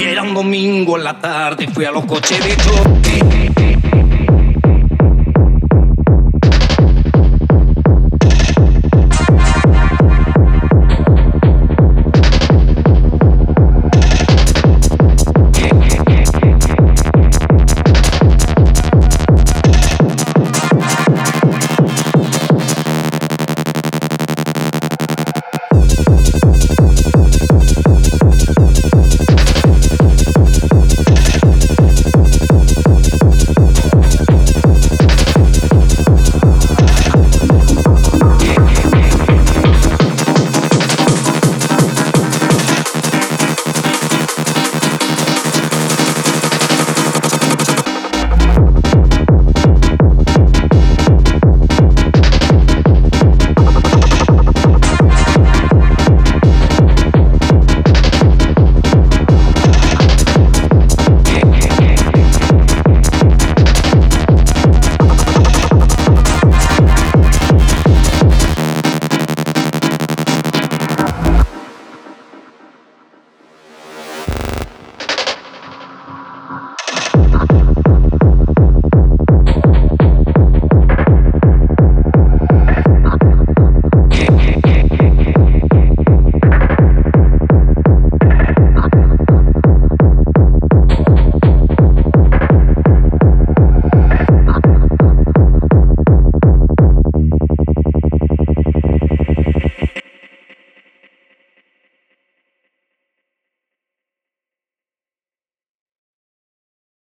Era un domingo en la tarde, fui a los coches de choque.